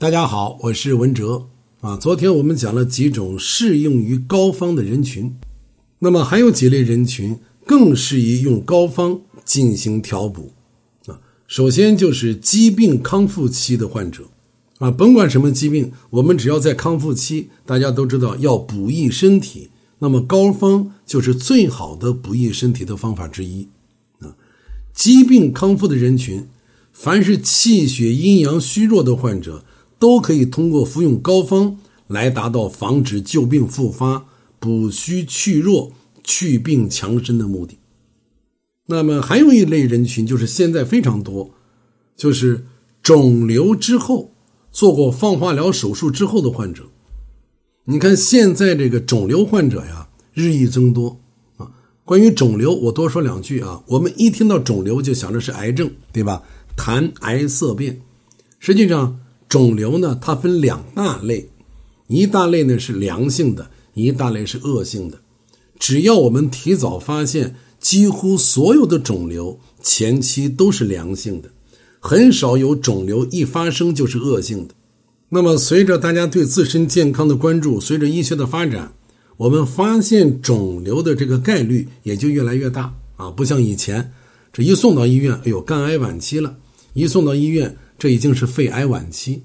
大家好，我是文哲啊。昨天我们讲了几种适用于膏方的人群，那么还有几类人群更适宜用膏方进行调补啊。首先就是疾病康复期的患者啊，甭管什么疾病，我们只要在康复期，大家都知道要补益身体，那么膏方就是最好的补益身体的方法之一啊。疾病康复的人群，凡是气血阴阳虚弱的患者。都可以通过服用膏方来达到防止旧病复发、补虚去弱、去病强身的目的。那么还有一类人群，就是现在非常多，就是肿瘤之后做过放化疗手术之后的患者。你看现在这个肿瘤患者呀，日益增多啊。关于肿瘤，我多说两句啊。我们一听到肿瘤就想着是癌症，对吧？谈癌色变，实际上。肿瘤呢，它分两大类，一大类呢是良性的，一大类是恶性的。只要我们提早发现，几乎所有的肿瘤前期都是良性的，很少有肿瘤一发生就是恶性的。那么，随着大家对自身健康的关注，随着医学的发展，我们发现肿瘤的这个概率也就越来越大啊！不像以前，这一送到医院，哎呦，肝癌晚期了；一送到医院。这已经是肺癌晚期，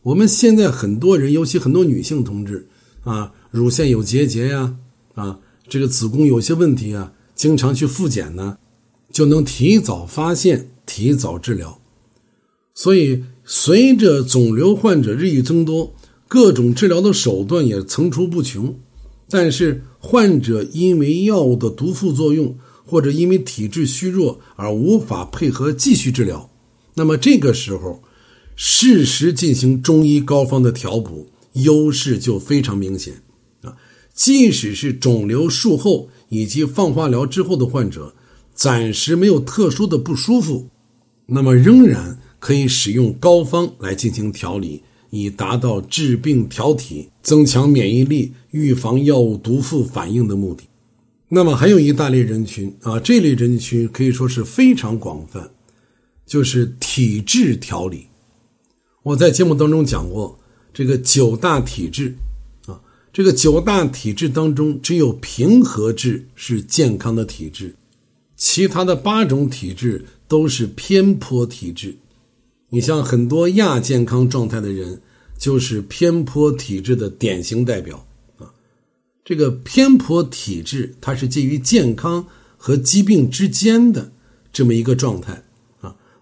我们现在很多人，尤其很多女性同志啊，乳腺有结节呀，啊，这个子宫有些问题啊，经常去复检呢，就能提早发现、提早治疗。所以，随着肿瘤患者日益增多，各种治疗的手段也层出不穷，但是患者因为药物的毒副作用，或者因为体质虚弱而无法配合继续治疗。那么这个时候，适时进行中医膏方的调补，优势就非常明显啊！即使是肿瘤术后以及放化疗之后的患者，暂时没有特殊的不舒服，那么仍然可以使用膏方来进行调理，以达到治病调体、增强免疫力、预防药物毒副反应的目的。那么还有一大类人群啊，这类人群可以说是非常广泛。就是体质调理，我在节目当中讲过，这个九大体质啊，这个九大体质当中，只有平和质是健康的体质，其他的八种体质都是偏颇体质。你像很多亚健康状态的人，就是偏颇体质的典型代表啊。这个偏颇体质，它是介于健康和疾病之间的这么一个状态。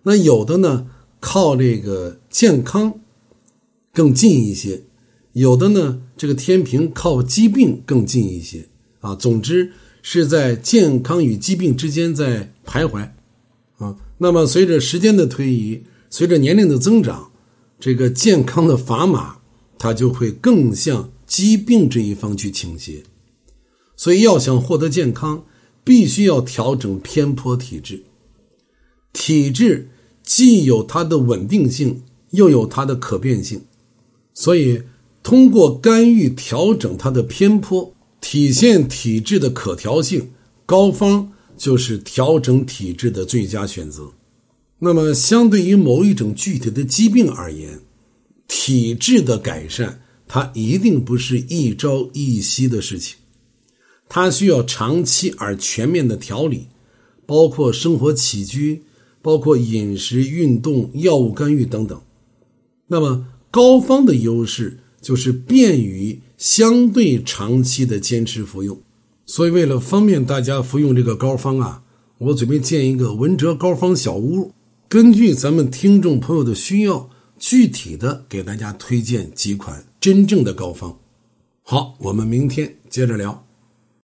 那有的呢，靠这个健康更近一些；有的呢，这个天平靠疾病更近一些啊。总之是在健康与疾病之间在徘徊啊。那么随着时间的推移，随着年龄的增长，这个健康的砝码它就会更向疾病这一方去倾斜。所以要想获得健康，必须要调整偏颇体质，体质。既有它的稳定性，又有它的可变性，所以通过干预调整它的偏颇，体现体质的可调性，膏方就是调整体质的最佳选择。那么，相对于某一种具体的疾病而言，体质的改善，它一定不是一朝一夕的事情，它需要长期而全面的调理，包括生活起居。包括饮食、运动、药物干预等等。那么膏方的优势就是便于相对长期的坚持服用。所以为了方便大家服用这个膏方啊，我准备建一个文哲膏方小屋，根据咱们听众朋友的需要，具体的给大家推荐几款真正的膏方。好，我们明天接着聊。